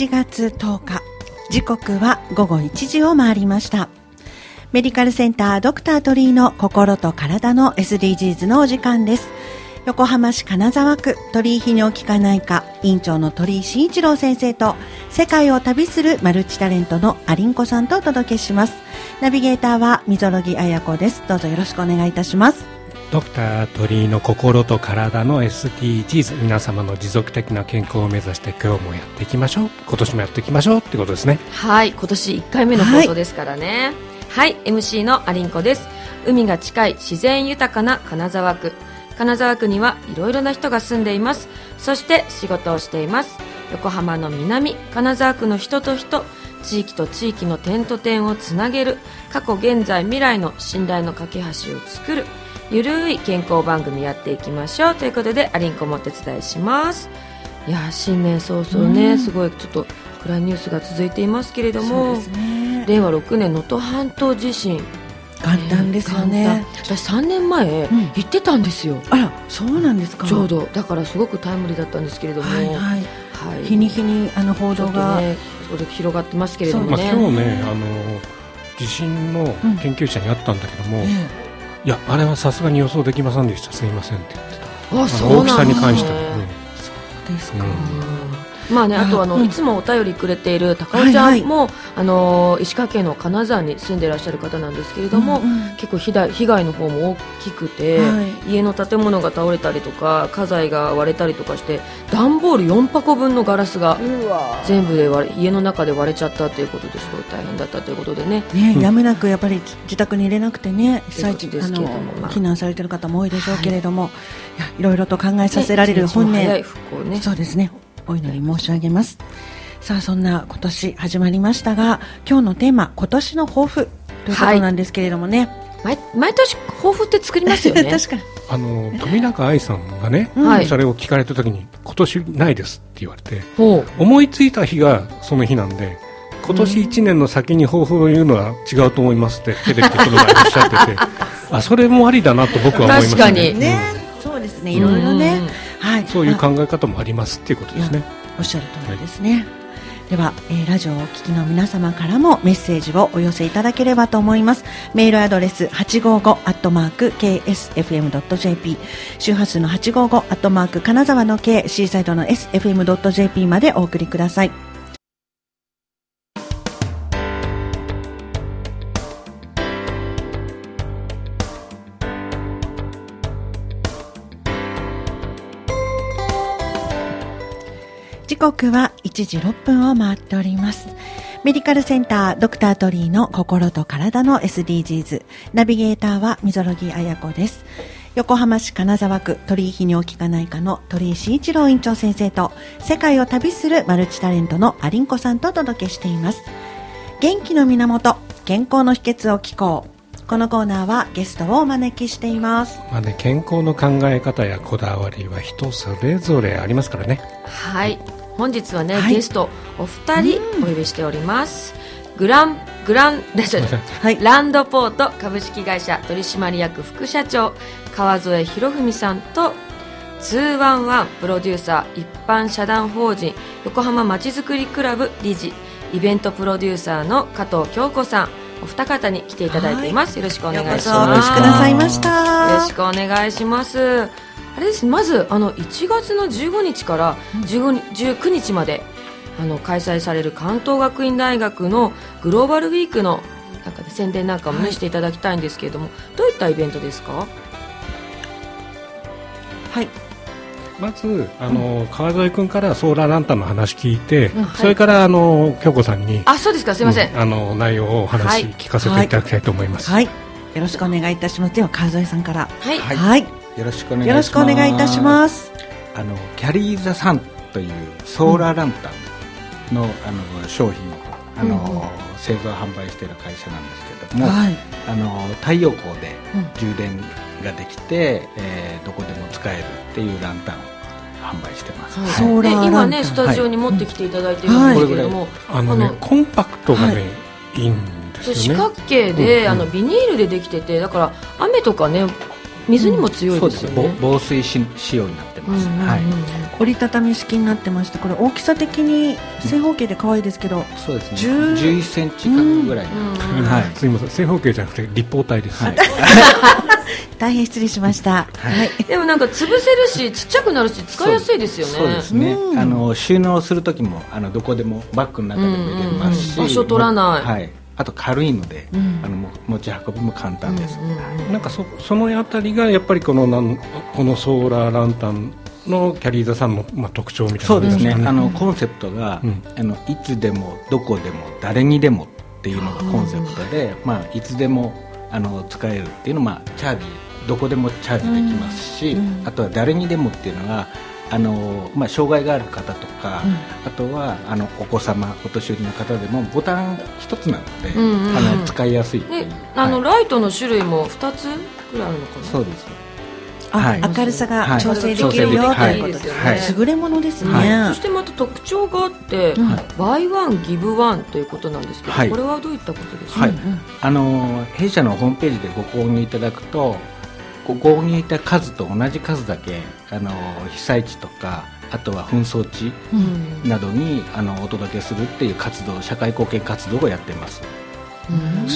1月10日。時刻は午後1時を回りました。メディカルセンタードクター鳥居の心と体の SDGs のお時間です。横浜市金沢区鳥居泌尿器科内科院長の鳥居慎一郎先生と世界を旅するマルチタレントのアリンコさんとお届けします。ナビゲーターは溝呂木彩子です。どうぞよろしくお願いいたします。ドクター鳥居の心と体の SDGs 皆様の持続的な健康を目指して今日もやっていきましょう。今年もやっていきましょうってことですね。はい今年1回目の放送ですからね。はい、はい、MC のアリンコです。海が近い自然豊かな金沢区。金沢区にはいろいろな人が住んでいます。そして仕事をしています。横浜の南金沢区の人と人。地域と地域の点と点をつなげる。過去現在未来の信頼の架け橋を作るゆるい健康番組やっていきましょう。ということでアリンコもお手伝いします。いや新年早々ね、うん、すごいちょっと暗いニュースが続いていますけれども、ね、令和6年能登半島地震。簡単ですよね、私3年前、うん、行ってたんですよ。あらそうなんですか。ちょうど。だからすごくタイムリーだったんですけれども、はいはい。はい、日に日にあの報道が、ね、広がってますけれどもね、まあ、今日ねあの地震の研究者に会ったんだけども、うんいやあれはさすがに予想できませんでした。すみませんって言ってた。あそう大きさに関しては、うん、そうですか、うんまあね、あとあの、うん、いつもお便りくれている高尾ちゃんも、はいはい、あの石川県の金沢に住んでいらっしゃる方なんですけれども、うんうん、結構被害被害の方も大きくて、はい、家の建物が倒れたりとか家財が割れたりとかして段ボール4箱分のガラスが全部で割れ家の中で割れちゃったということですごい大変だったということでね。ね、うん、やむなくやっぱり自宅に入れなくてね被災地ですけれども、まあ、避難されている方も多いでしょうけれども、はい、いろいろと考えさせられる本音、ね、そうですねお祈り申し上げます。さあそんな今年始まりましたが今日のテーマ今年の抱負ということなんですけれどもね、はい、毎毎年抱負って作りますよね。確かに。あの富永愛さんがね、はい、それを聞かれた時に今年ないですって言われて思いついた日がその日なんで今年1年の先に抱負を言うのは違うと思いますってテレビでこの前おっしゃってて あそれもありだなと僕は思いますね。ね、そうですね。いろいろね、はい、そういう考え方もありますっていうことですね。おっしゃる通りですね。はいでは、えー、ラジオをお聞きの皆様からもメッセージをお寄せいただければと思います。メールアドレス855アットマーク ksfm.jp 周波数の855アットマーク金沢の K シーサイドの sfm.jp までお送りください。刻は1時6分を回っております。メディカルセンタードクタートリーの心と体の SDGs。ナビゲーターは溝呂木彩子です。横浜市金沢区鳥居泌尿器科内科の鳥居慎一郎院長先生と世界を旅するマルチタレントのアリンコさんとお届けしています。元気の源、健康の秘訣を聞こう。このコーナーはゲストをお招きしています。まあね、健康の考え方やこだわりは人それぞれありますからね。はい。本日はね、はい、ゲストお二人お呼びしております、グラングランはい、ランドポート株式会社取締役副社長川添博文さんと211プロデューサー一般社団法人横浜まちづくりクラブ理事イベントプロデューサーの加藤京子さんお二方に来ていただいています、よろしくお願いします。よろしくお願いしますあれです。まずあの1月の15日から15 19日まであの開催される関東学院大学のグローバルウィークのなんか、宣伝なんかも、ね、していただきたいんですけれどもどういったイベントですか？はい。まずあの、うん、川添君からソーラーランタンの話聞いて、うんはい、それからあの京子さんにあそうですか。すみません、うん、あの内容をお話聞かせていただきたいと思います、はい、はい、よろしくお願いいたします。では川添さんから。はい、はいよろしくお願いします。よろしくお願いいたします。あのキャリーザサンというソーラーランタンの,、あの商品をあの、うん、製造販売している会社なんですけれども、はい、あの太陽光で充電ができて、うん、えー、どこでも使えるっていうランタンを販売してます。はい、今ねスタジオに持ってきていただいてるんですけれども、はい、あのね。コンパクトがね、い、いんですよね。四角形で、うんうん、あのビニールでできててだから雨とかね水にも強いですよね、防水仕様になってます、はい。折りたたみ式になってましてこれ大きさ的に正方形で可愛いですけど、そうですね。11センチ角ぐらい、はい、すみません。正方形じゃなくて立方体です、はい、大変失礼しました、はい、でもなんか潰せるしちっちゃくなるし使いやすいですよね。そうですね、あの収納する時もあのどこでもバッグの中でも入れますし、場所取らない、はいあと軽いので、うん、あの持ち運びも簡単です、うんうん、なんかそそのあたりがやっぱりこのなんこのソーラーランタンのキャリーザさんの、まあ、特徴みたいな、ね、そうですね。あのコンセプトが、あのいつでもどこでも誰にでもっていうのがコンセプトで、まあ、いつでもあの使えるっていうのは、まあ、チャージどこでもチャージできますし、あとは誰にでもっていうのがあのまあ、障害がある方とか、うん、あとはあのお子様お年寄りの方でもボタン一つなので、うんうん、あの使いやすいいあの、ライトの種類も2つぐらいあるのかな？そうです。はい、明るさが調整できるよ、はい、ということですね、はい、優れものですね、はい、そしてまた特徴があって、バイワンギブワンということなんですけど、これはどういったことですか、はい、あの弊社のホームページでご購入いただくと購入いた数と同じ数だけあの被災地とかあとは紛争地などに、うん、あのお届けするっていう活動社会貢献活動をやっています、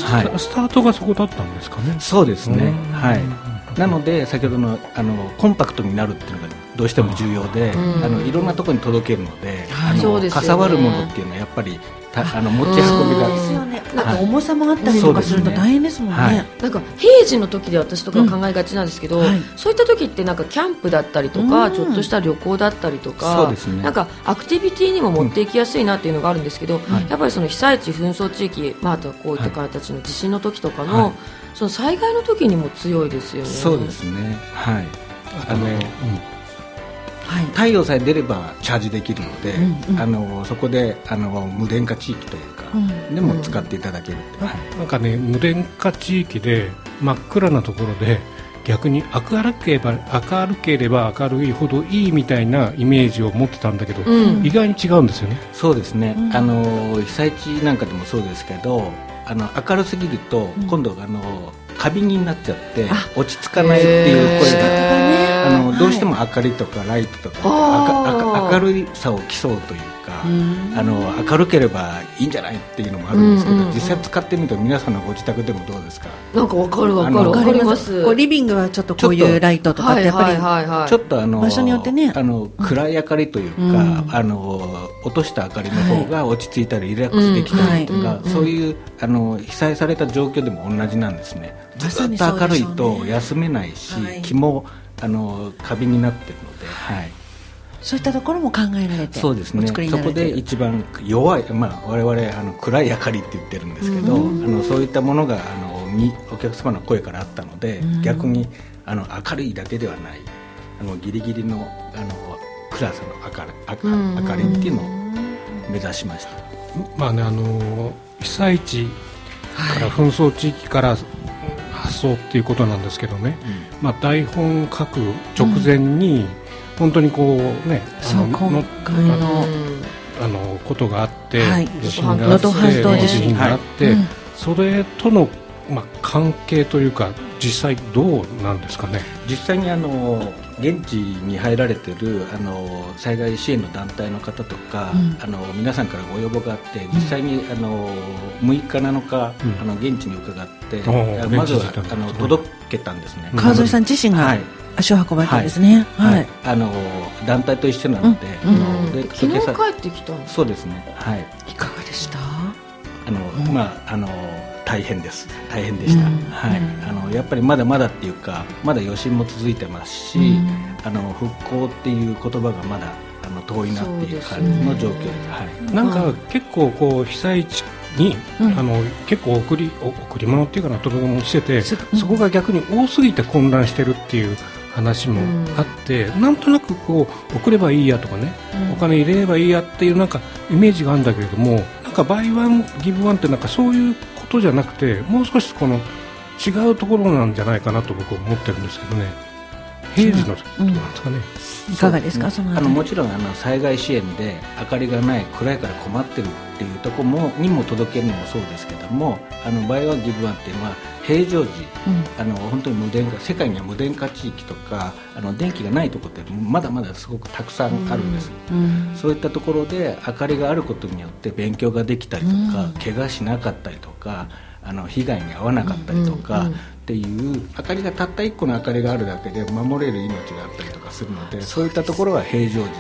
はい、スタートがそこだったんですかね。そうですね、はい。なので先ほどのあのコンパクトになるっていうのがどうしても重要で、あのいろんなところに届けるので、あのかさばるものっていうのはやっぱりあの持ち運びが。ですよねなんか重さもあったりとかすると大変ですもんね、はい、なんか平時の時で私とか考えがちなんですけど、うんはい、そういった時ってなんかキャンプだったりとか、うん、ちょっとした旅行だったりとか、ね、なんかアクティビティにも持っていきやすいなっていうのがあるんですけど、うん、やっぱりその被災地紛争地域、まあ、あとはこういった方たちの地震の時とかの、その災害の時にも強いですよね。そうですね。はい。あの、うんはい、太陽さえ出ればチャージできるので、うんうん、あのそこであの無電化地域というか、うん、でも使っていただけるって、はい、なんかね無電化地域で真っ暗なところで逆に明るければ明るければ明るいほどいいみたいなイメージを持ってたんだけど、うん、意外に違うんですよね。そうですね、あの被災地なんかでもそうですけどあの明るすぎると、今度あの過敏になっちゃって落ち着かないっていう声が、あのどうしても明かりとかライトとか明るさを競うというかあの明るければいいんじゃないっていうのもあるんですけど、実際使ってみると皆さんのご自宅でもどうですか？なんかわかるわかる。わかります。リビングはちょっとこういうライトとかってやっぱりちょっとあの場所によってね。あの暗い明かりというか、あの落とした明かりの方が落ち着いたりリラックスできたりとか、そういうあの被災された状況でも同じなんですね。ずっと明るいと休めないし、はい、気もあの過敏になってるので、はい、そういったところも考えられてそうですね。そこで一番弱い、まあ、我々あの暗い明かりって言ってるんですけど、あのそういったものがあのにお客様の声からあったので、逆にあの明るいだけではないあのギリギリのあの暗さの明る明明かりっていうのを目指しました。まあねあの被災地から紛争地域から発想っていうことなんですけどね、うん、まあ、台本書く直前に、本当にこうね、あの今回のあのことがあって、はい、地震があって地震があって、はい、それとの、まあ、関係というか実際どうなんですかね？実際にあの現地に入られてるあの災害支援の団体の方とか、うん、あの皆さんからご要望があって実際に、あの6日7日、うん、あの現地に伺って、まずはあの届けたんですね。川添さん自身が、足を運ばれたんですね、はい、あの団体と一緒なので,、うん、で昨日帰ってきたそうですね。はい。いかがでした？あの、まああの大変です。大変でした、うん、はい、あのやっぱりまだまだっていうかまだ余震も続いてますし、うん、あの復興っていう言葉がまだあの遠いなっていう感じの状況です、ね、はい、なんか結構こう被災地に、うん、あの結構送り贈り物っていうかな届け物してて、そこが逆に多すぎて混乱してるっていう話もあって、うん、なんとなくこう送ればいいやとかね、うん、お金入れればいいやっていうなんかイメージがあるんだけれどもなんかバイワンギブワンってなんかそういうことじゃなくてもう少しこの違うところなんじゃないかなと僕は思ってるんですけどね。平時の時となんですかね、うん、いかがですか？そのあのもちろんあの災害支援で明かりがない暗いから困ってるっていうところもにも届けるのもそうですけどもあのバイワンギブワンっていうのは平常時、うん、あの本当に無電化世界には無電化地域とかあの電気がないところってまだまだすごくたくさんあるんです、うん、そういったところで明かりがあることによって勉強ができたりとか、うん、怪我しなかったりとかあの被害に遭わなかったりとか、っていう明かりがたった1個の明かりがあるだけで守れる命があったりとかするのでそういったところは平常時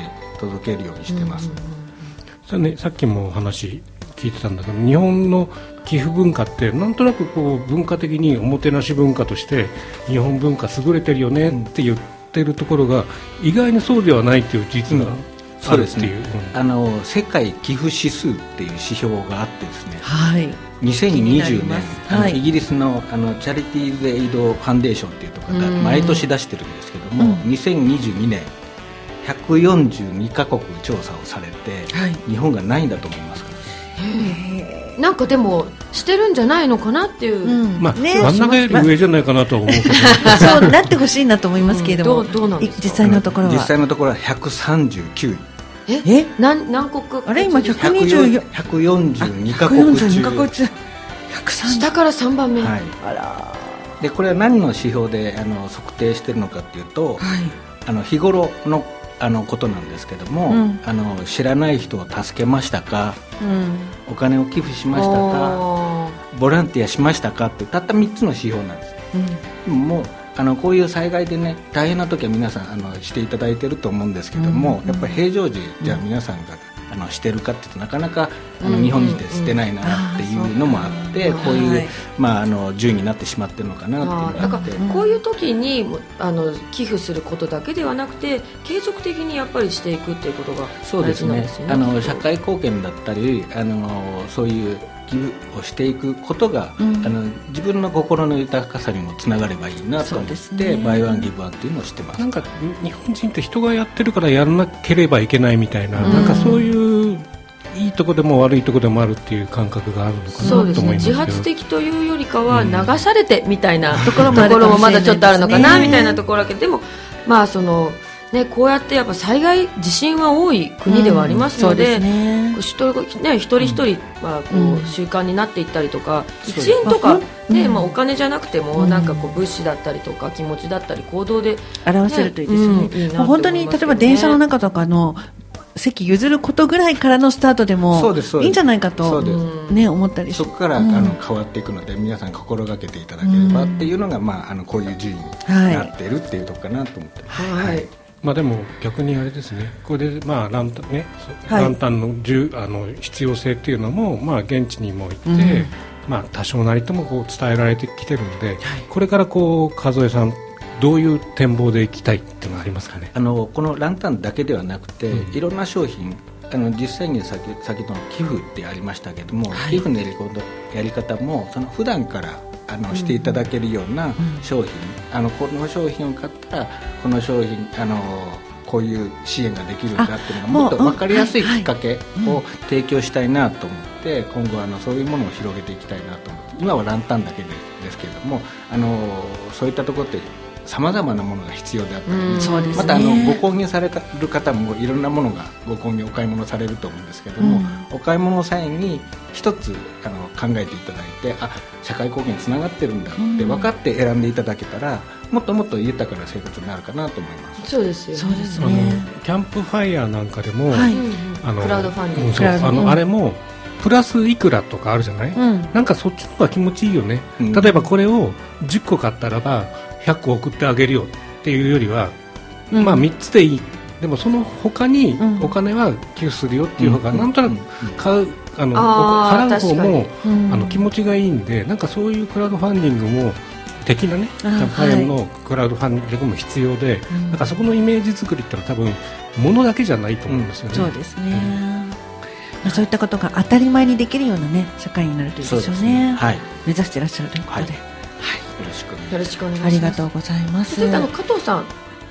届けるようにしてます、うんね、さっきもお話聞いてたんだけど日本の寄付文化ってなんとなくこう文化的におもてなし文化として日本文化優れてるよねって言ってるところが意外にそうではないっていう実があるっていう、ねうん、あの世界寄付指数っていう指標があってですね、はい、2020年、はい、イギリスのあのチャリティーズ・エイド・ファンデーションっていうところが毎年出してるんですけども、うん、2022年142カ国調査をされて、はい、日本がないんだと思いますなんかでもしてるんじゃないのかなっていう、うん、まあ、ね、真ん中より上じゃないかなと思うけど。そうなってほしいなと思いますけれども、うん、どうどうなん実際のところは。実際のところは139位。え？え？何何国？あれ？今124 142カ国中。国中。下から3番目、はい、あら。でこれは何の指標であの測定してるのかっていうと、はい、あの日頃のあのことなんですけども、うん、あの知らない人を助けましたか、うん、お金を寄付しましたか？ボランティアしましたか？ってたった3つの指標なんです、うん、もうあのこういう災害でね大変な時は皆さんあのしていただいてると思うんですけども、やっぱり平常時じゃあ皆さんがあのしてるかっていうとなかなかあの日本人でしてないなっていうのもあって、こういう、まあ、あの順位になってしまってるのかなっていうのがあって。こういう時にあの寄付することだけではなくて継続的にやっぱりしていくっていうことが大事なんですよね。あの社会貢献だったりあのそういう寄付をしていくことが、うん、あの自分の心の豊かさにもつながればいいなと思って、ね、バイワンギブワンっていうのをしてます。なんか日本人って人がやってるからやらなければいけないみたいなうん、なんかそういういいとこでも悪いとこでもあるっていう感覚があるのかなと思いますね、自発的というよりかは流されてみたいなところも まだちょっとあるのかなみたいなところだけどでもまあそのね、こうやってやっぱ災害地震は多い国ではありますので、うんね、人ね、一人一人はこう、習慣になっていったりとか、うん、1円とか、ねまあ、お金じゃなくても、なんかこう物資だったりとか気持ちだったり行動で、表せるといいですよね,、いいね。本当に例えば電車の中とかの席譲ることぐらいからのスタートでもいいんじゃないかと、ね、思ったりそこから、あの変わっていくので皆さん心がけていただければっていうのが、まあ、あのこういう順位になっているっていうところかなと思ってます。はいまあ、でも逆にあれですね、これで、まあランタンね、はい、ランタンのあの必要性っていうのも、まあ、現地にも行って、うん、まあ、多少なりともこう伝えられてきてるんで、はい、これからこう数えさんどういう展望でいきたいっていうのはありますかね？あのこのランタンだけではなくて、うん、いろんな商品あの実際に先先の寄付ってありましたけども、はい、寄付のやりやり方もその普段からあのしていただけるような商品、あのこの商品を買ったらこの商品あのこういう支援ができるんだっていうのがもっと分かりやすいきっかけを提供したいなと思って今後あのそういうものを広げていきたいなと思って今はランタンだけでですけれどもあのそういったところってさまざまなものが必要であったり、ね、またあのご購入される方もいろんなものがご購入お買い物されると思うんですけれども、うん、お買い物の際に一つあの考えていただいてあ社会貢献につながってるんだって分かって選んでいただけたら、もっともっと豊かな生活になるかなと思います。そうですよ、ね、そうですね。キャンプファイヤーなんかでも、はい、あのクラウドファンディング、うん、あのあれもプラスいくらとかあるじゃない、うん、なんかそっちの方が気持ちいいよね、うん、例えばこれを10個買ったらば100個送ってあげるよっていうよりは、うん、まあ3つでいい。でもその他にお金は寄付するよっていう方が、なんとなく買うあの払う方も、あの気持ちがいいんでなんかそういうクラウドファンディングも的なねキャンプファイアのクラウドファンディングも必要で、はい、なんかそこのイメージ作りってのは多分物だけじゃないと思うんですよね。そうですね、まあ、そういったことが当たり前にできるようなね社会になるといいですよね。ね。はい、目指していらっしゃるということで。はい。よろしくよろしくお願いします。ありがとうございます。あの加藤さん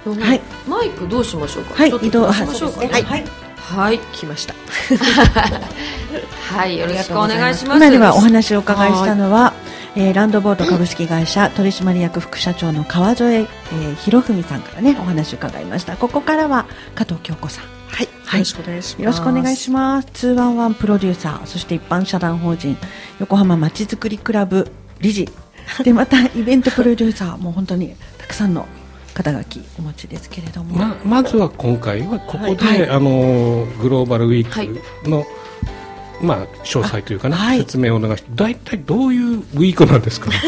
はい、マイクどうしましょうか？はい、移動しましょうか、ね。はい、はい、はい、来ました。はい、よろしくお願いします。今ではお話をお伺いしたのは、えー、ランドボード株式会社取締役副社長の川添、えー、博文さんからねお話を伺いました。ここからは加藤京子さん。はい、はい、よろしくお願いします。よろしくお願いします。ツーワンワンプロデューサー、そして一般社団法人横浜まちづくりクラブ理事でまたイベントプロデューサーも本当にたくさんの肩書きお持ちですけれども。ままずは今回はここで、はい、あのグローバルウィークの、はい、まあ、詳細というかね、はい、説明をお願いして大体どういうウィークなんですか、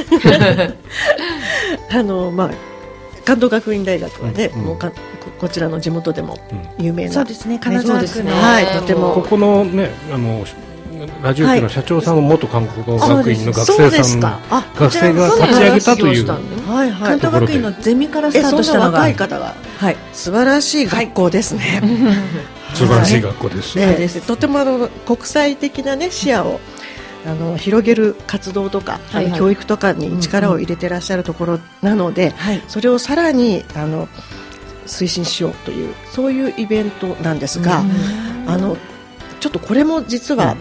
あのまあ関東学院大学はね、うん、もうかこちらの地元でも有名な、うん、そうですね金沢区の、はい、とても。ここのねあのラジオ局の社長さんも元韓国語学院の学生さん、はい、学生が立ち上げたという、はいはい、関東学院のゼミからスタートしたのが。若い方が、はい、素晴らしい学校ですね、素晴らしい学校です、ね、とてもあの国際的な、ね、視野をあの広げる活動とか、はいはい、教育とかに力を入れてらっしゃるところなので、うんうん、それをさらにあの推進しようというそういうイベントなんですが、あのちょっとこれも実は、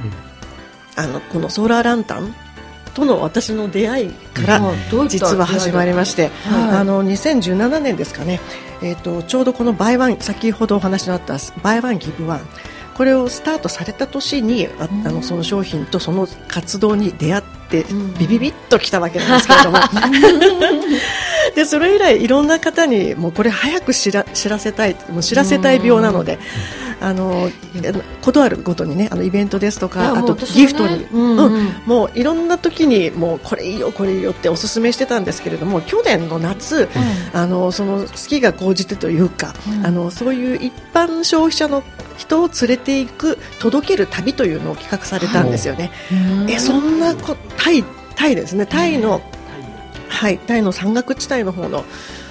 あのこのソーラーランタンとの私の出会いから実は始まりまして、あの2017年ですかね、えーと、ちょうどこの Buy One 先ほどお話のあった Buy One Give One。これをスタートされた年にああのその商品とその活動に出会ってビビビッときたわけなんですけれども。でそれ以来いろんな方にもうこれ早く知ら知らせたいもう知らせたい病なので。あのことあるごとにねあのイベントですとかあとギフトに、うんうん、もういろんな時にもうこれいいよこれいいよっておすすめしてたんですけれども去年の夏、うん、あのその好きが高じてというか、あのそういう一般消費者の人を連れていく届ける旅というのを企画されたんですよね。えそんなこタイタイですね。タイの、はい、タイの山岳地帯の方の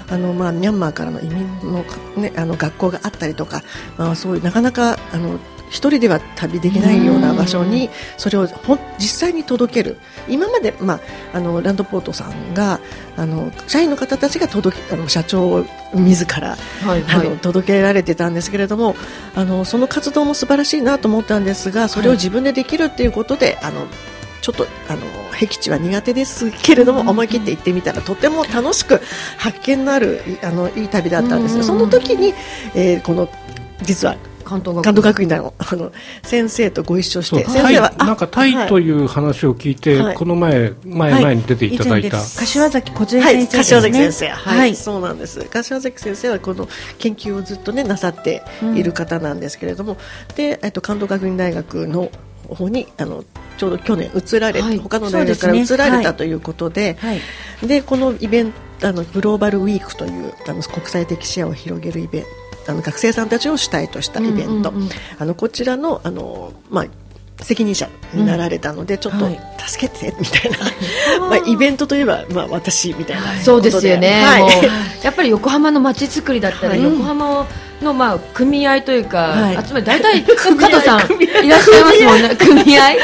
あの、まあ、ミャンマーからの移民の,、ね、あの学校があったりとか、まあ、そういうなかなかあの一人では旅できないような場所にそれをほ実際に届ける。今まで、まあ、あのランドポートさんがあの社員の方たちが届けあの社長自ら、はいはい、あの届けられてたんですけれどもあのその活動も素晴らしいなと思ったんですがそれを自分でできるということで、はい、あのちょっとあの僻地は苦手ですけれども、思い切って行ってみたらとても楽しく発見のあるあのいい旅だったんですよ。その時に、えー、この実は関東学院。大のあの先生とご一緒して先生はなんかタイという話を聞いて、はい、この前前前に出ていただいた、はい、柏崎小先生、ね、柏崎先生。はい、はい、そうなんです。柏崎先生はこの研究をずっとねなさっている方なんですけれども、うん、でえっと関東学院大学の方にあのちょうど去年移られ、はい、他の大学から移られたということで、はい、でこのイベントあのグローバルウィークというあの国際的視野を広げるイベントあの学生さんたちを主体としたイベント、うんうんうん、あのこちらのあの、まあ、責任者になられたので、うん、ちょっと助けてみたいな、はい、まあイベントといえばまあ私みたいなそうですよね、はい、やっぱり横浜の街づくりだったら、横浜をのまあ組合というか、はい、集まり大体 加藤さんいらっしゃいますもんね。組合。組合？っ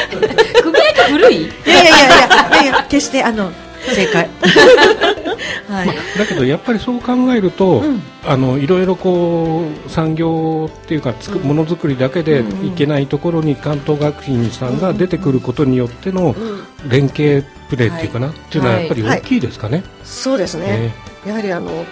て古い？いやいやいやいや決してあの正解。はい。まあ、だけどやっぱりそう考えると、うん、あのいろいろこう産業っていうかつく、ものづくりだけでいけないところに関東学院さんが出てくることによっての連携プレーっていうかな、はい、っていうのはやっぱり大きいですかね。はいはい、そうですね、えー、やはりあの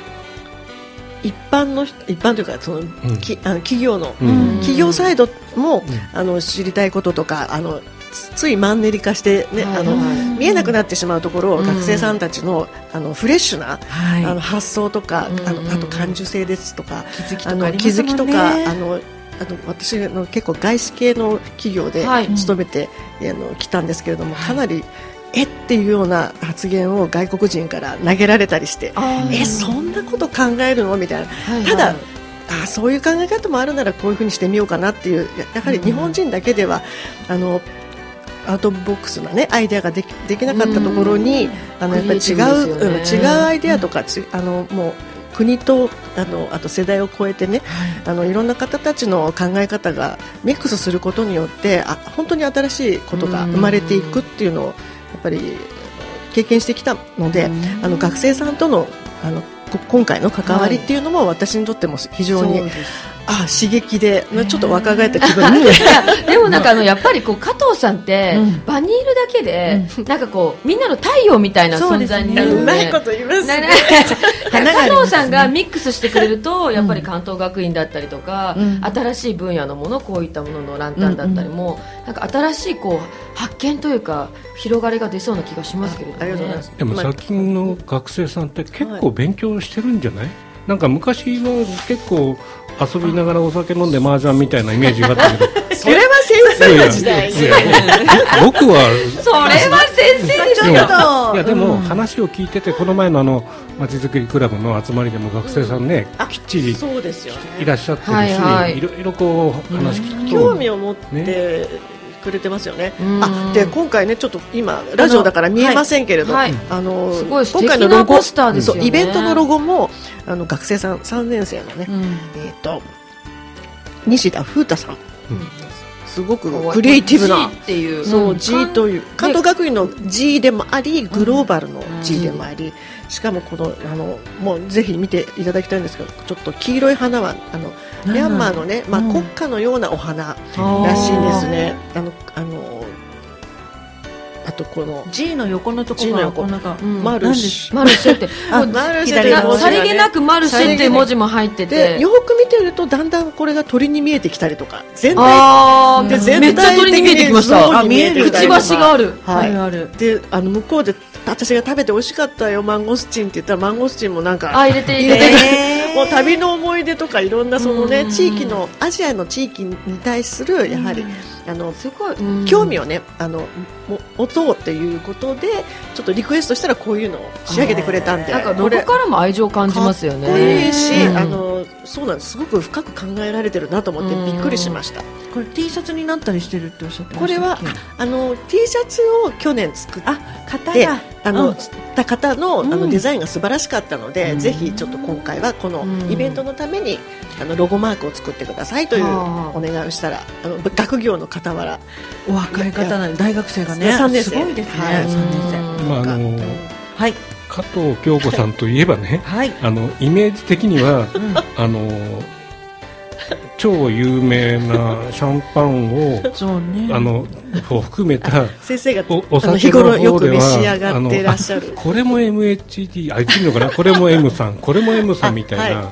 一般の一般というかその、うん、きあの企業の、うん、企業サイドも、うん、あの知りたいこととかあのついマンネリ化してね、はい、あの見えなくなってしまうところを学生さんたちのあのフレッシュな、はい、あの発想とか、あのあと感受性ですとか気づきとか、ね、気づきとかあのあの私の結構外資系の企業で勤めて、はい、あの来たんですけれども、かなりえっていうような発言を外国人から投げられたりしてえそんなこと考えるの？みたいな、はいはい、ただあそういう考え方もあるならこういうふうにしてみようかなっていうやはり日本人だけでは、うん、あのアウトボックスな、ね、アイデアができできなかったところに、あのやっぱり違う、ね、違うアイデアとか、ちあのもう国とあのあと世代を超えてね、はい、あのいろんな方たちの考え方がミックスすることによってあ本当に新しいことが生まれていくっていうのをっぱり経験してきたので、あの学生さんとのあの今回の関わりっていうのも私にとっても非常に、はい、あ刺激で、まあ、ちょっと若返った気分で でもなんかあのやっぱりこう加藤さんって、場にいるだけで、なんかこうみんなの太陽みたいな存在になる。うまいこと言いますね。加藤さんがミックスしてくれるとやっぱり関東学院だったりとか、新しい分野のものこういったもののランタンだったりも、なんか新しいこう発見というか広がりが出そうな気がしますけれど、ね、ありがとうございます。でも最近の学生さんって結構勉強してるんじゃない、はい、なんか昔は結構遊びながらお酒飲んで麻雀みたいなイメージがあったけど。それは先生の時代。僕はそれは先生でしょいやでも話を聞いててこの前のあのまちづくりクラブの集まりでも学生さんね、きっちりいらっしゃってるし、いろいろこう話聞くと興味を持って、くれてますよね。あで今回ねちょっと今ラジオだから見えませんけれど、あの今回のロゴそうイベントのロゴもあの学生さん三年生のね、えっ、と西田風太さん。すごくクリエイティブなそう G という関東学院の G でもありグローバルの G でもあり、しかもこのあのもうぜひ見ていただきたいんですけどちょっと黄色い花はあのミャンマーのね、まあ、国家のようなお花らしいんですね。あのあのあとこの G の横のところがこなん。か、マルシェマルシェって。マルシェって さりげなくマルシェって文字も入ってて。よく見てるとだんだんこれが鳥に見えてきたりとか全体で全体めっちゃ鳥に見えてきました。見えるくちばしがある。はい。ある。であの向こうで私が食べて美味しかったよマンゴスチンって言ったらマンゴスチンもなんかあ入れて入れて もう旅の思い出とかいろんなそのね地域のアジアの地域に対するやはりあのすごい。興味をねあの持とうっていうことでちょっとリクエストしたらこういうのを仕上げてくれたんで。なんかロゴからも愛情を感じますよね。かっこいいし、あのそうなんです。すごく深く考えられてるなと思ってびっくりしました。これ T シャツになったりしてるっておっしゃってこれはあの T シャツを去年作ってああの、うん、た方のあのデザインが素晴らしかったので、うん、ぜひちょっと今回はこのイベントのためにあのロゴマークを作ってくださいというお願いをしたらあの学業の傍ら。お若い方な大学生がね3年生。すごいですね、はい、年生。まああのはい。加藤京子さんといえばね、はい、あのイメージ的には、うん、あの超有名なシャンパンを、ね、あのを含めた先生がお酒日頃よく召し上がってらっしゃる。これも MHD あいいのかな？これも M さんこれも M さんみたいな。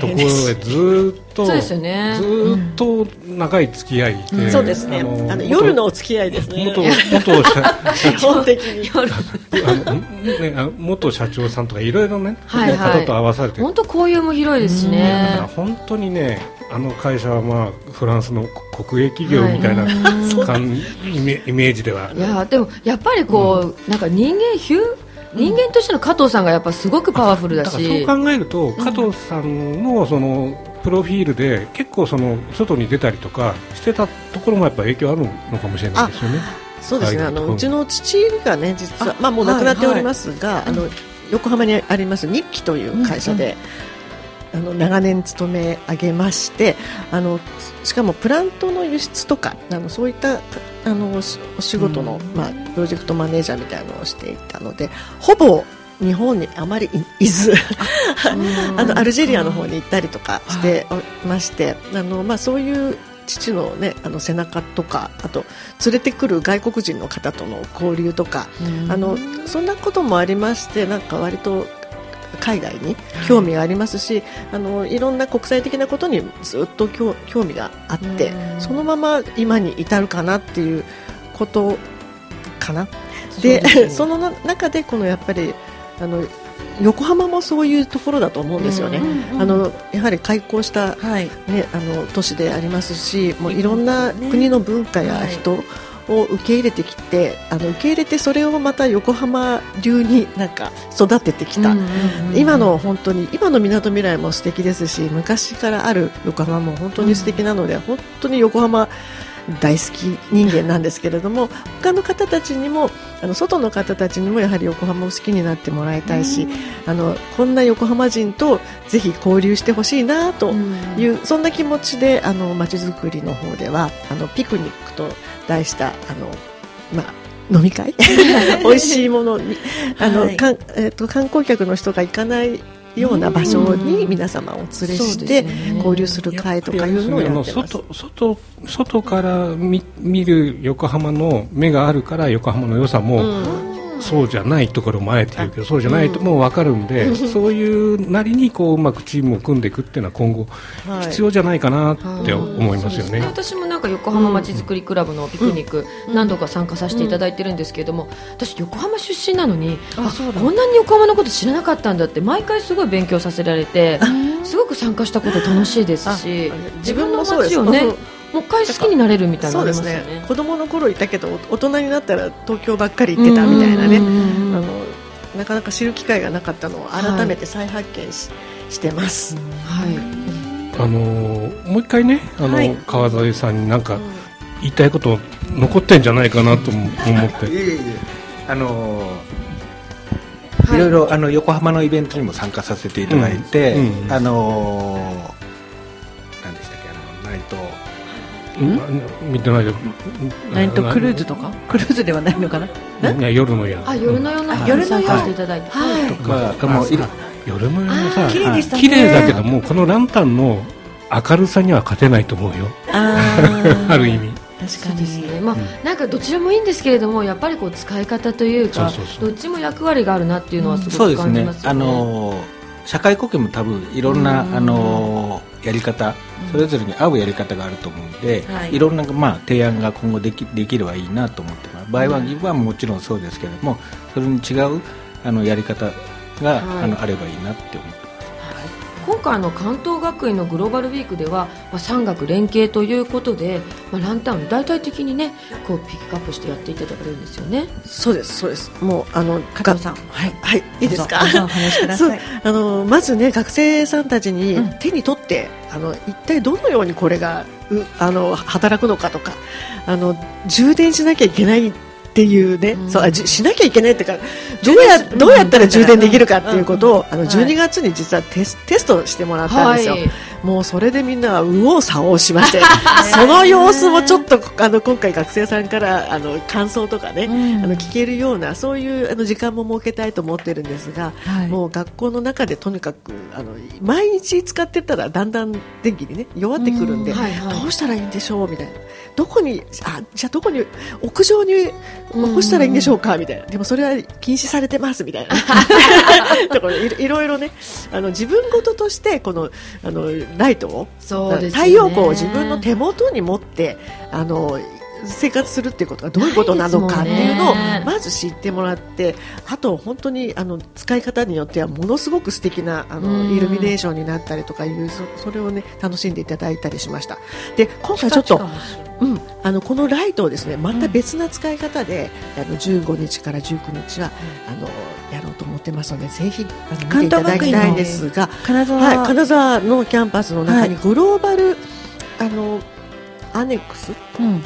ところでずっと、ね、ずっと長い付き合いで、うん、そうですね。あの夜のお付き合いですね。元元 基本的に。あの、ね、元社長さんとかいろいろね、はいはい、方と合わされて。本当交友も広いですしね、うん、本当にねあの会社はまあフランスの国営企業みたいな、はい、イメイメージでは。いやでもやっぱりこう、うん、なんか人間ヒュー人間としての加藤さんがやっぱすごくパワフルだし。そう考えると加藤さんのそのプロフィールで結構その外に出たりとかしてたところもやっぱ影響あるのかもしれないですよね。そうですね。あのうちの父がね実はまあもう亡くなっておりますが、はいはい、あの横浜にあります日記という会社で、あの長年勤め上げましてあのしかもプラントの輸出とかあのそういったあのお仕事の、まあ、プロジェクトマネージャーみたいなのをしていたのでほぼ日本にあまりいず あのアルジェリアの方に行ったりとかしてまして、あのまあ、そういう父の,、ね、あの背中とかあと連れてくる外国人の方との交流とかあのそんなこともありましてなんか割と海外に興味がありますし、はい、あのいろんな国際的なことにずっと興味があってそのまま今に至るかなっていうことかな。で、ね、その中でこのやっぱりあの横浜もそういうところだと思うんですよね。あのやはり開港した、はい、ねあの都市でありますし、もういろんな国の文化や人、はいを受け入れてきてあの受け入れてそれをまた横浜流になんか育ててきた、今の本当に今のみなとみらいも素敵ですし昔からある横浜も本当に素敵なので、うん、本当に横浜大好き人間なんですけれども他の方たちにもあの外の方たちにもやはり横浜を好きになってもらいたいし、うん、あのこんな横浜人とぜひ交流してほしいなという、うん、そんな気持ちであの街づくりの方ではあのピクニックと題したあの、まあ、飲み会？美味しいものにあの、はい、かえーと、観光客の人が行かないような場所に皆様をお連れして交流する会とかいうのをやってます。外外外から見見る横浜の目があるから横浜の良さもそうじゃないところもあえて言うけどそうじゃないとも分かるんで、そういうなりにこううまくチームを組んでいくっていうのは今後必要じゃないかなって思いますよね。私もなんか横浜まちづくりクラブのピクニック何度か参加させていただいてるんですけれども、私横浜出身なのにあこんなに横浜のこと知らなかったんだって毎回すごい勉強させられてすごく参加したこと楽しいですし自分の街をねもう一回好きになれるみたいな、ね、そうですね。子供の頃いたけど大人になったら東京ばっかり行ってたみたいなね。あのなかなか知る機会がなかったのを改めて再発見しはい、してます、はい、あのもう一回ねあの、はい、川添さんになんか言いたいこと残ってんじゃないかなと思って。いえいえあのい。ろいろあの横浜のイベントにも参加させていただいて、うんうん、あの見てないけどナイトクルーズとか？クルーズではないのかな？いや夜の夜。あ夜の夜の夜の夜。していただいて。はい。とか。もう夜の夜のさ綺麗でした綺麗だけどもこのランタンの明るさには勝てないと思うよ。あ る意味。確かに。ですね、まあ、うん、なんかどちらもいいんですけれどもやっぱりこう使い方というかどっちも役割があるなっていうのはすごく感じますね。あの社会貢献も多分いろんな、あのやり方それぞれに合うやり方があると思うんで、はい、いろんな、まあ、提案が今後できできればいいなと思ってます。バイワンギブはもちろんそうですけれどもそれに違うあのやり方が、はい、あのあればいいなって思って今回の関東学院のグローバルウィークでは、まあ、産学連携ということで、まあ、ランタン大体的にねこうピックアップしてやっていただけるんですよね。そうですそうです。もうあの加藤さん。はい、はい、いいですか？あのまずね学生さんたちに手に取って、うん、あの一体どのようにこれがうあの働くのかとかあの充電しなきゃいけないっていうね、うん、そうしなきゃいけないっていうかどうやどうやったら充電できるかっていうことを、あの12月に実はテステストしてもらったんですよ、はい、もうそれでみんなは右往左往しまして その様子もちょっとあの今回学生さんからあの感想とかね、うん、あの聞けるようなそういうあの時間も設けたいと思ってるんですが、はい、もう学校の中でとにかくあの毎日使ってたらだんだん電気にね弱ってくるんで、うん。はいはい、どうしたらいいんでしょうみたいなどこにあじゃあどこに屋上に干したらいいんでしょうか？みたいな。でもそれは禁止されてますみたいな。とかいろいろね。あの自分事としてこのあのライトを、ね、太陽光を自分の手元に持ってあの生活するっていうことがどういうことなのかっていうのをまず知ってもらってあと本当にあの使い方によってはものすごく素敵なあのイルミネーションになったりとかいうそれをね楽しんでいただいたりしました。で今回ちょっとうん、あのこのライトをですねまた別な使い方で、あの15日から19日は、あのやろうと思ってますのでぜひあの見ていただきたいんですが金沢,、はい、金沢のキャンパスの中にグローバル、あのアネックス、うん。うんうん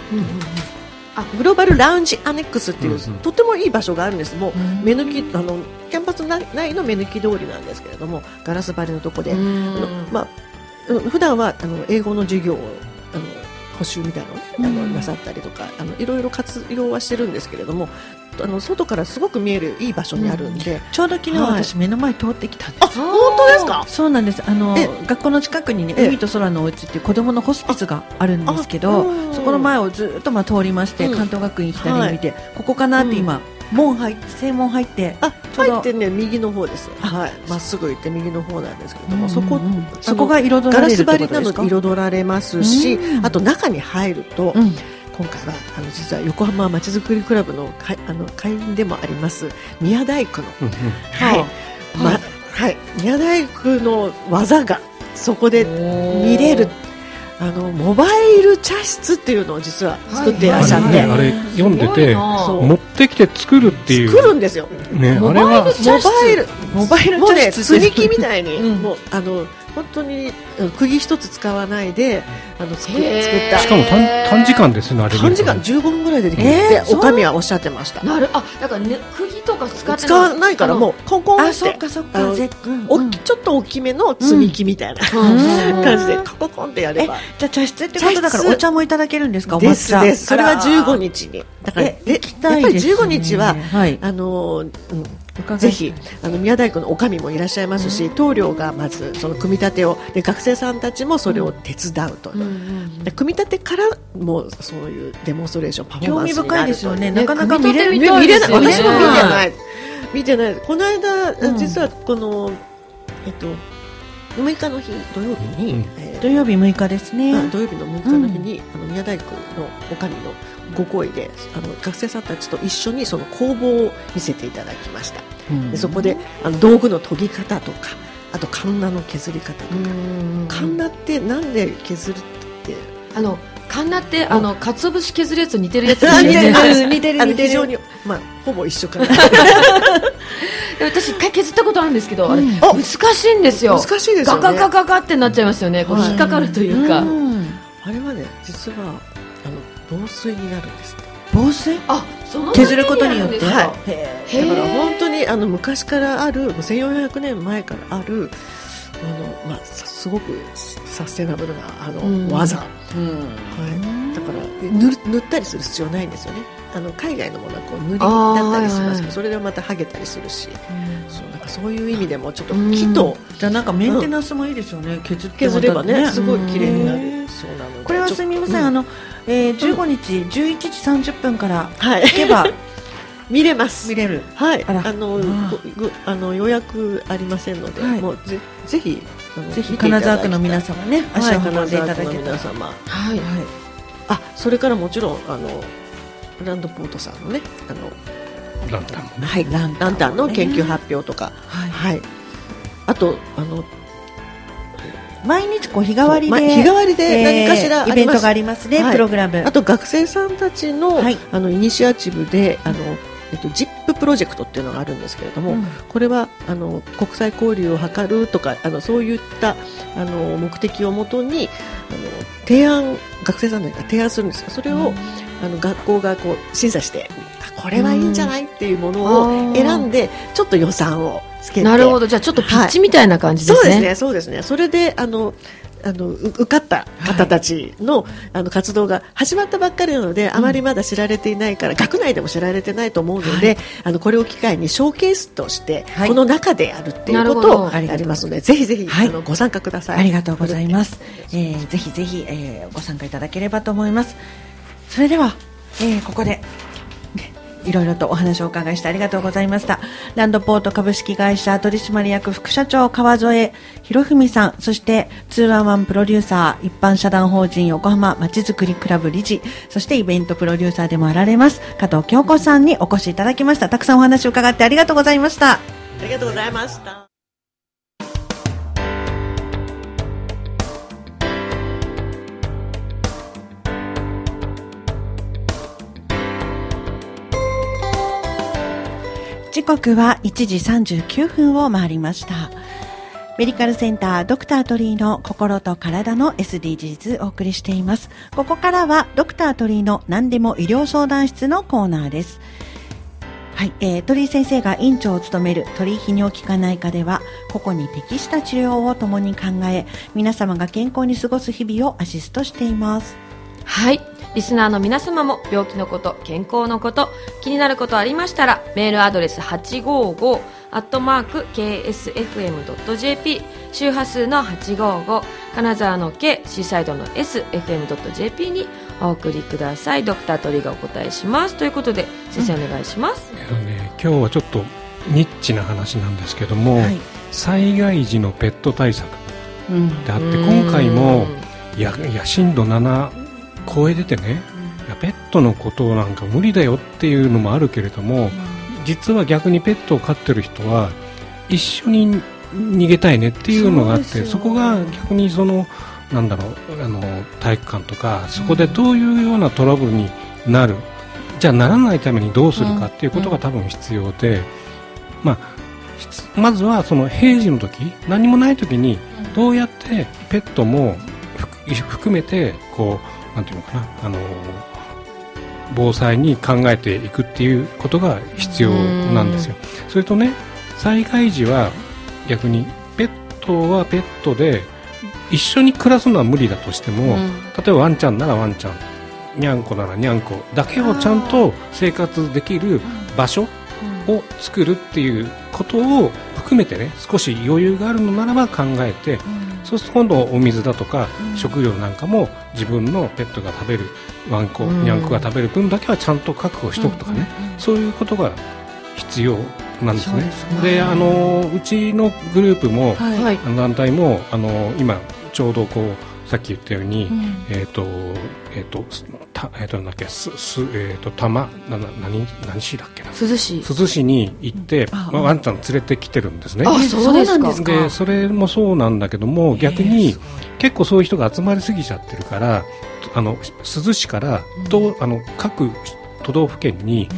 あグローバルラウンジアネックスっていう、うんうん、とてもいい場所があるんです、もう目抜きあのキャンパス内の目抜き通りなんですけれどもガラス張りのとこで、あのまあ普段はあの英語の授業をあの補修みたいなのを、ね、あのなさったりとかあのいろいろ活用はしてるんですけれどもあの外からすごく見えるいい場所にあるんで、うん、ちょうど昨日、私目の前通ってきたんです。本当ですか？そうなんです。あの学校の近くにね海と空のお家っていう子供のホスピスがあるんですけど、そこの前をずっとまあ通りまして、関東学院左見て、はい、ここかなって今。門入って正門入ってあ入ってね右の方です。はい。まっすぐ行って右の方なんですけれども、そこそこが彩られるガラス張りなので彩られますし、あと中に入ると、今回はあの実は横浜まちづくりクラブのかあの会員でもあります宮大工の、はい、まはい、宮大工の技がそこで見れるあのモバイル茶室っていうのを実は作っていらっしゃって、あれ読んでて持ってきて作るっていう。作るんですよ、ね、あれはモバイルモバイル茶室。積み木みたいに、もうあの本当に釘一つ使わないであの作作った。しかも短短時間ですねあれ短時間15分ぐらいでできる。っておかみはおっしゃってました。なるあだから、ね、釘とか使って使わないからもうコンコンって。あそっかそっかおちょっと大きめの積み木みたいな。感じでコココンってやれば。じゃあ茶室ってことだからお茶もいただけるんですかですです。それは15日に。だからで、やっぱり15日は、はい、あの、うんぜひあの宮大工の女将もいらっしゃいますし、棟梁がまずその組み立てをで学生さんたちもそれを手伝うと、うん組み立てからもそういうデモンストレーションパフォーマンス興味深いですよね。なかなか見れ見れない。私も見てない。見てない。この間、うん、実はこのえっと6日の日土曜日に、うん。えー、土曜日6日ですね。土曜日の6日の日に、あの宮大工の女将のご好意であの学生さんたちと一緒にその工房を見せていただきました、でそこであの道具の研ぎ方とかあとカンナの削り方とか。カンナってなんで削るって？あのカンナってあの鰹節削るやつ似てるやつですよね。似てる似てる非常にまあほぼ一緒かな。私一回削ったことあるんですけど、あれ難しいんですよ。難しいですよ、ね、ガガガガガってなっちゃいますよね、こう引っかかるというか、あれはね実は防水になるんです防水？あその削ることによって、はい、だから本当にあの昔からある1400年前からあるあの、まあ、すごくサステナブルなあの、うん、技、うん。はい、だから塗ったりする必要ないんですよねあの海外のものはこう塗りだったりしますけど、それでまた剥げたりするし、うん、そうなんかそういう意味でもちょっと木と、じゃなんかメンテナンスもいいですよね、削って削ればねすごい綺麗になる。そうなのこれはすみません、あのえー、15日11時30分から行けば、見れます。見れる。はい。あのあの予約ありませんので、はい、もうぜぜひぜひ金沢区の皆様ね足を運んでいただけたら、様はい、はい、あそれからもちろんあのランドポートさんのねあのランタンね。はいランランタンの研究発表とか、はい、はい、あとあの毎日こう日替わりで日替わりで何かしら、イベントがありますね、はい、プログラム。あと学生さんたちの,、あのイニシアチブであの、えっと、ジッププロジェクトっていうのがあるんですけれども、うん、これはあの国際交流を図るとかあのそういったあの目的をもとにあの提案学生さんが提案するんですよ。それを、うん、あの学校がこう審査してこれはいいんじゃないっていうものを選んで、ちょっと予算をつけて。なるほど。じゃあちょっとピッチみたいな感じですね、はい、そうですね。そうですね。それであのあの受かった方たちのはい、あの活動が始まったばっかりなので、あまりまだ知られていないから、うん、学内でも知られてないと思うので、はい、あのこれを機会にショーケースとして、はい、この中でやるっていうことをやりますのでぜひぜひ、あのご参加ください。ありがとうございます、えー、ぜひぜひ、えー、ご参加いただければと思いますそれでは、えー、ここで いろいろとお話をお伺いしてありがとうございました。ランドポート株式会社取締役副社長川添博文さん、そしてツーワンワンプロデューサー、一般社団法人横浜まちづくりクラブ理事、そしてイベントプロデューサーでもあられます、加藤京子さんにお越しいただきました。たくさんお話を伺ってありがとうございました。ありがとうございました。時刻は1時39分を回りました。メディカルセンタードクタートリーの心と体の SDGs お送りしています。ここからはドクタートリーの何でも医療相談室のコーナーです。はい、えー、鳥居先生が院長を務める鳥居泌尿器科内科では、個々に適した治療を共に考え、皆様が健康に過ごす日々をアシストしています。はい。リスナーの皆様も病気のこと、健康のこと、気になることありましたら、メールアドレス855アットマーク ksfm.jp 周波数の855金沢の K シーサイドの sfm.jp にお送りください。ドクタートリがお答えします。ということで先生お願いします、うん、ね、今日はちょっとニッチな話なんですけども、はい、災害時のペット対策であって、うん、今回もや震度7超えててね、いやペットのことなんか無理だよっていうのもあるけれども、実は逆にペットを飼ってる人は一緒に逃げたいねっていうのがあってそこが逆にそのなんだろうあの体育館とかそこでどういうようなトラブルになる、じゃあならないためにどうするかっていうことが多分必要で、まあ、まずはその平時の時何もない時にどうやってペットも含めてこうなんていうのかなあの防災に考えていくっていうことが必要なんですよ。それとね災害時は逆にペットはペットで一緒に暮らすのは無理だとしても、うん、例えばワンちゃんならワンちゃんにゃんこならにゃんこだけをちゃんと生活できる場所を作るっていうことを含めてね少し余裕があるのならば考えて、そうすると今度お水だとか、食料なんかも自分のペットが食べるワンコ、にゃんこが食べる分だけはちゃんと確保しておくとかね、そういうことが必要なんですね。で、あのうちのグループも、はい、団体もあの今ちょうどこうさっき言ったように、うん、えっ、ー、と、えっ、ー、と、た、えっ、ー、と、なんだっけ、す、す、えっ、と、たま、な、な、何、何市だっけな？鈴市。鈴市に行って、まあ、ワンちゃん連れてきてるんですね。あ、そうですか。で、それもそうなんだけども、逆に、結構そういう人が集まりすぎちゃってるから、あの、鈴市から、と、あの、各都道府県に、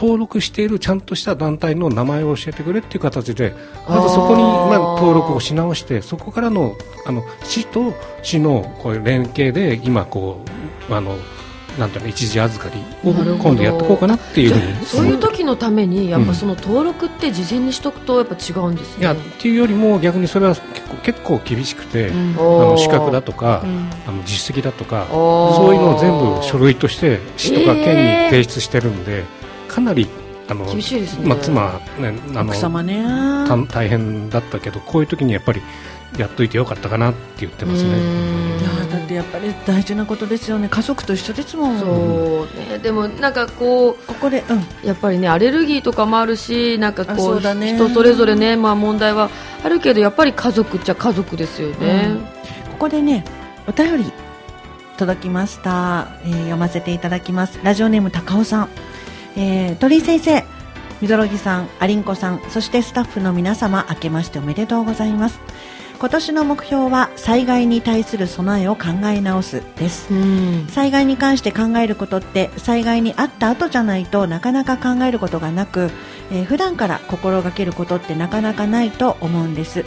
登録しているちゃんとした団体の名前を教えてくれっていう形でまずそこにまあ登録をし直してそこからのあの市と市のこう連携で今こうあのなんていうの一時預かりを今度やっていこうかなっていうふうに。そういう時のためにやっぱその登録って事前にしとくとやっぱ違うんですね、いやっていうよりも逆にそれは結構結構厳しくて、うん、あの資格だとか、うん、あの実績だとかそういうのを全部書類として市とか県に提出してるんで、えーかなりあの厳しいですね、まあ、妻、ね、あの奥様ね。大変だったけどこういう時にやっぱりやっといてよかったかなって言ってますね。いやだってやっぱり大事なことですよね。家族と一緒ですもん。そうね。でもなんかこうここで、うん、やっぱりねアレルギーとかもあるしなんかこう、ね、人それぞれね、まあ、問題はあるけどやっぱり家族っちゃ家族ですよね、うん、ここでねお便り届きました、えー、読ませていただきます。ラジオネーム高尾さんえー、鳥居先生、みぞろぎさん、ありんこさん、そしてスタッフの皆様、明けましておめでとうございます。今年の目標は災害に対する備えを考え直すです、災害に関して考えることって災害にあった後じゃないとなかなか考えることがなく、えー、普段から心がけることってなかなかないと思うんです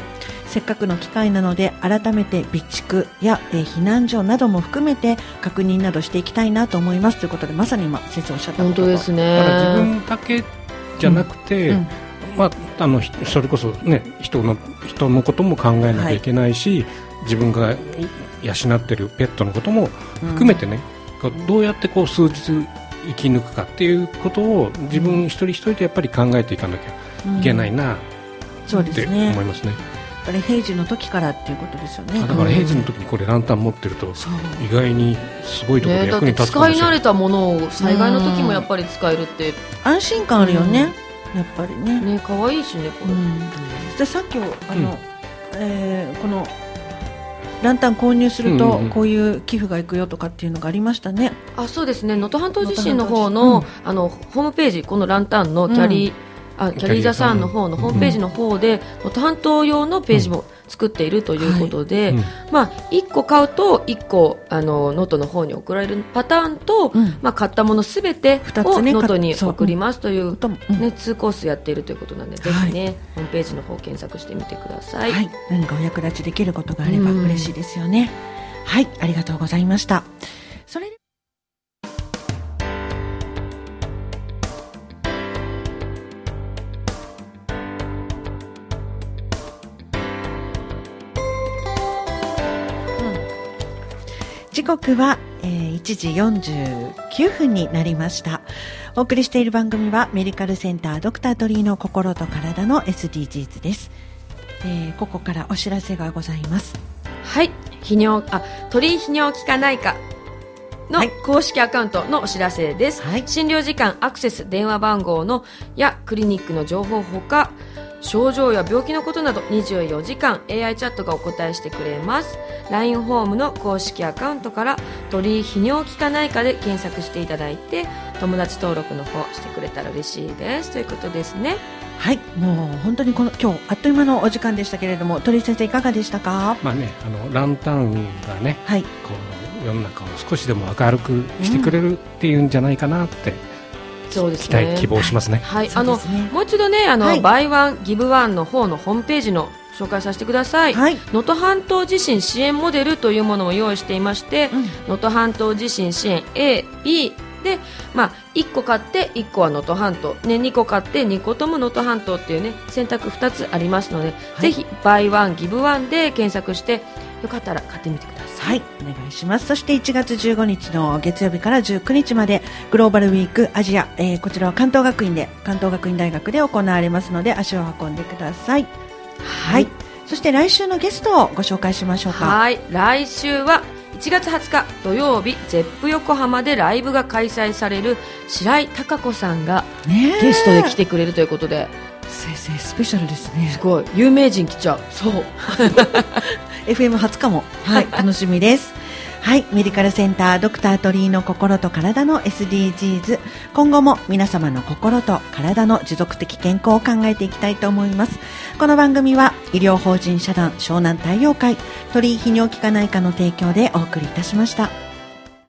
せっかくの機会なので改めて備蓄や、えー、避難所なども含めて確認などしていきたいなと思います。ということでまさに今先生おっしゃった本当ですね。だから自分だけじゃなくて、うん。うん、まあ、あのそれこそ、ね、人の人のことも考えなきゃいけないし、はい、自分が養っているペットのことも含めてね、うん、どうやってこう数日生き抜くかっていうことを自分一人一人でやっぱり考えていかなきゃいけないなって思いますね。ぱり平時の時からっていうことですよね。だから平時の時にこれランタン持ってると意外にすごいところで役に立つかもし。れない、ね、使い慣れたものを災害の時もやっぱり使えるって。安心感あるよね、やっぱりね。ね可愛いしねこれ、うん、でさっきあの、うん、えー、このランタン購入するとこういう寄付がいくよとかっていうのがありましたね。あそうですね。能登半島地震の方の、うん、あのホームページこのランタンのキャリー、あキャリーザさんの方のホームページの方で、うん、担当用のページも作っているということで、うん。はい、まあ、1個買うと1個あの能登の方に送られるパターンと、うん、まあ、買ったものすべてを能登に送りますという、ね、2コースやっているということなんで、ぜひね、ホームページの方検索してみてください、はい、何かお役立ちできることがあれば嬉しいですよね、はい。ありがとうございました時刻は、えー、1時49分になりました。お送りしている番組はメディカルセンタードクタートリーの心と体の SDGs です、えー、ここからお知らせがございます。はい。泌尿あ鳥泌尿器科内科の公式アカウントのお知らせです、はい、診療時間アクセス電話番号のやクリニックの情報ほか症状や病気のことなど24時間 AI チャットがお答えしてくれます。LINE ホームの公式アカウントから鳥居泌尿器科内科で検索していただいて友達登録の方してくれたら嬉しいです。ということですね。はいもう本当にこの今日あっという間のお時間でしたけれども鳥居先生いかがでしたか？まあねあのランタンがね、はい、こう世の中を少しでも明るくしてくれるっていうんじゃないかなって、うんそうですね、期待希望しますね。はい、あの、もう一度ね、あの、バイワンギブワンの方のホームページの紹介させてください。能、は、登、半島地震支援モデルというものを用意していまして、能、う、登、半島地震支援 A、B で、まあ、1個買って1個は能登半島、ね、2個買って2個とも能登半島っていうね選択2つありますので、はい、ぜひバイワンギブワンで検索してよかったら買ってみてください。はいお願いします。そして1月15日の月曜日から19日までグローバルウィークアジア、えー、こちらは関東学院で関東学院大学で行われますので足を運んでください。はい、そして来週のゲストをご紹介しましょうか。はい。来週は1月20日土曜日 ZEP 横浜でライブが開催される白井貴子さんがゲストで来てくれるということで。先生スペシャルですね。すごい。有名人来ちゃう。そう。FM 初かも。はい 楽しみですはいメディカルセンタードクター鳥居の心と体の SDGs 今後も皆様の心と体の持続的健康を考えていきたいと思います。この番組は医療法人社団湘南太陽会鳥居泌尿器科内科の提供でお送りいたしました。